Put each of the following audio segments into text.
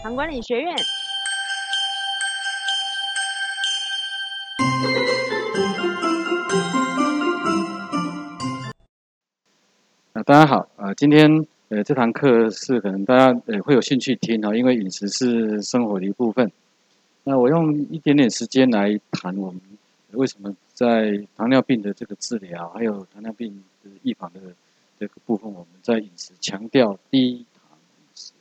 糖管理学院。啊，大家好，呃，今天呃这堂课是可能大家呃会有兴趣听哈，因为饮食是生活的一部分。那我用一点点时间来谈我们为什么在糖尿病的这个治疗，还有糖尿病的预防的这个部分，我们在饮食强调低糖饮食。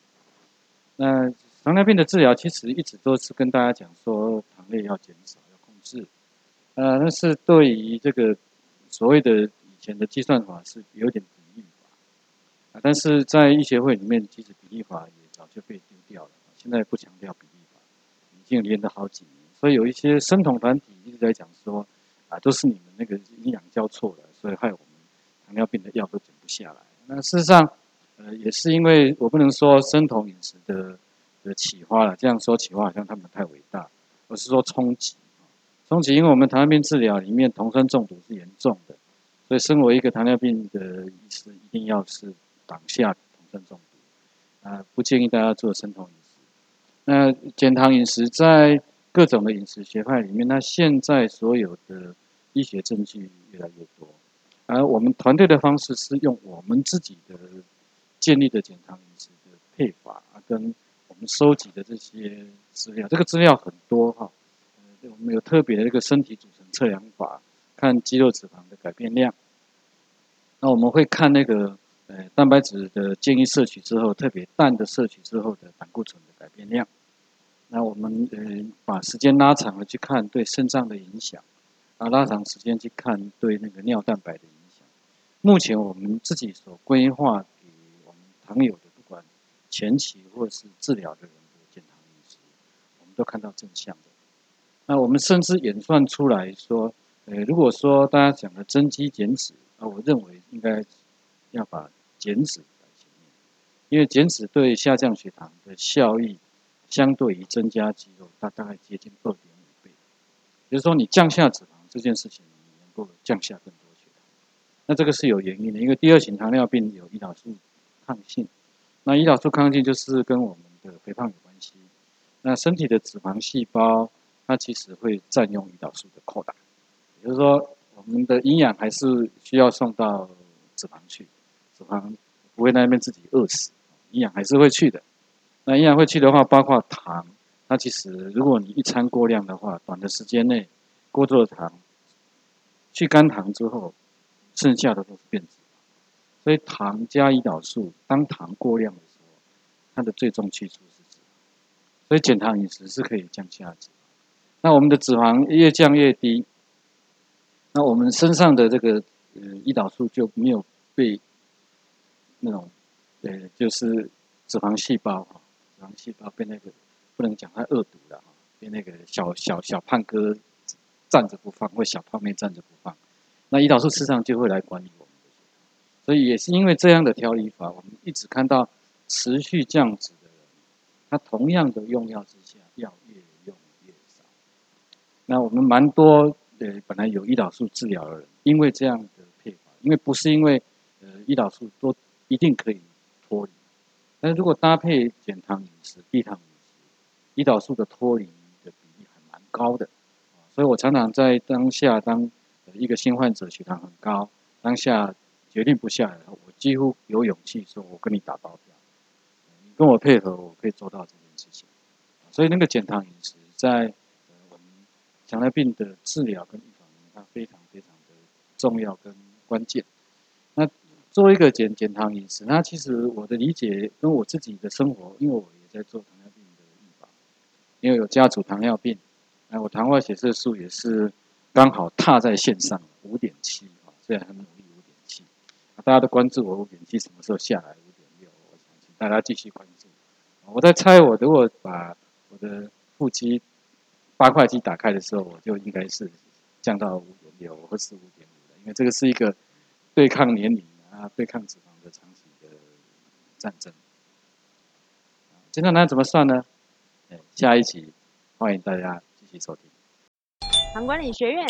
那糖尿病的治疗其实一直都是跟大家讲说，糖类要减少，要控制。呃，那是对于这个所谓的以前的计算法是有点比例法啊，但是在医学会里面，其实比例法也早就被丢掉了，现在不强调比例法，已经连了好几年。所以有一些生酮团体一直在讲说，啊，都是你们那个营养教错了，所以害我们糖尿病的药都减不下来。那事实上，呃，也是因为我不能说生酮饮食的的启发了，这样说起话好像他们太伟大，而是说冲击。冲击，因为我们糖尿病治疗里面酮酸中毒是严重的，所以身为一个糖尿病的医师，一定要是挡下酮酸中毒，啊，不建议大家做生酮饮食。那减糖饮食在各种的饮食学派里面，那现在所有的医学证据越来越多，而我们团队的方式是用我们自己的建立的减糖饮食的配法，跟我们收集的这些资料，这个资料很多哈。我们有特别的一个身体组成测量法，看肌肉脂肪的改变量。那我们会看那个呃蛋白质的建议摄取之后，特别氮的摄取之后的胆固醇的改变量。那我们呃把时间拉长了去看对肾脏的影响，啊拉长时间去看对那个尿蛋白的影响。目前我们自己所规划给我们糖友，前期或是治疗的人的健康饮食，我们都看到正向的。那我们甚至演算出来说，呃，如果说大家讲的增肌减脂，啊，我认为应该要把减脂摆前面，因为减脂对下降血糖的效益，相对于增加肌肉，它大概接近二点五倍。比如说你降下脂肪这件事情，你能够降下更多血糖，那这个是有原因的，因为第二型糖尿病有胰岛素抗性，那胰岛素抗性就是跟我们的肥胖有关系，那身体的脂肪细胞。它其实会占用胰岛素的扩大，也就是说，我们的营养还是需要送到脂肪去，脂肪不会在那边自己饿死，营养还是会去的。那营养会去的话，包括糖，它其实如果你一餐过量的话，短的时间内过多的糖，去肝糖之后，剩下的都是变质。所以糖加胰岛素，当糖过量的时候，它的最终去处是脂肪。所以减糖饮食是可以降下脂。那我们的脂肪越降越低，那我们身上的这个呃胰岛素就没有被那种呃就是脂肪细胞哈，脂肪细胞被那个不能讲它恶毒了哈，被那个小小小胖哥站着不放，或小胖妹站着不放，那胰岛素事实上就会来管理，所以也是因为这样的调理法，我们一直看到持续降脂的人，他同样的用药之下，药越用越少。那我们蛮多呃，本来有胰岛素治疗的人，因为这样的配法，因为不是因为呃胰岛素都一定可以脱离，但是如果搭配减糖饮食、低糖饮食，胰岛素的脱离的比例还蛮高的，所以我常常在当下当一个新患者血糖很高，当下决定不下来，我几乎有勇气说，我跟你打包票，你跟我配合，我可以做到这件事情，所以那个减糖饮食在我们。糖尿病的治疗跟预防，它非常非常的重要跟关键。那作为一个减减糖饮食，那其实我的理解跟我自己的生活，因为我也在做糖尿病的预防，因为有家族糖尿病，那我糖化血色素也是刚好踏在线上五点七啊，虽然很努力，大家都关注我五点七什么时候下来五点六，我想请大家继续关注。我在猜，我如果把我的腹肌。八块肌打开的时候，我就应该是降到五点六或是五点五的，因为这个是一个对抗年龄啊、对抗脂肪的长期的战争。今天呢怎么算呢？下一集欢迎大家继续收听。糖管理学院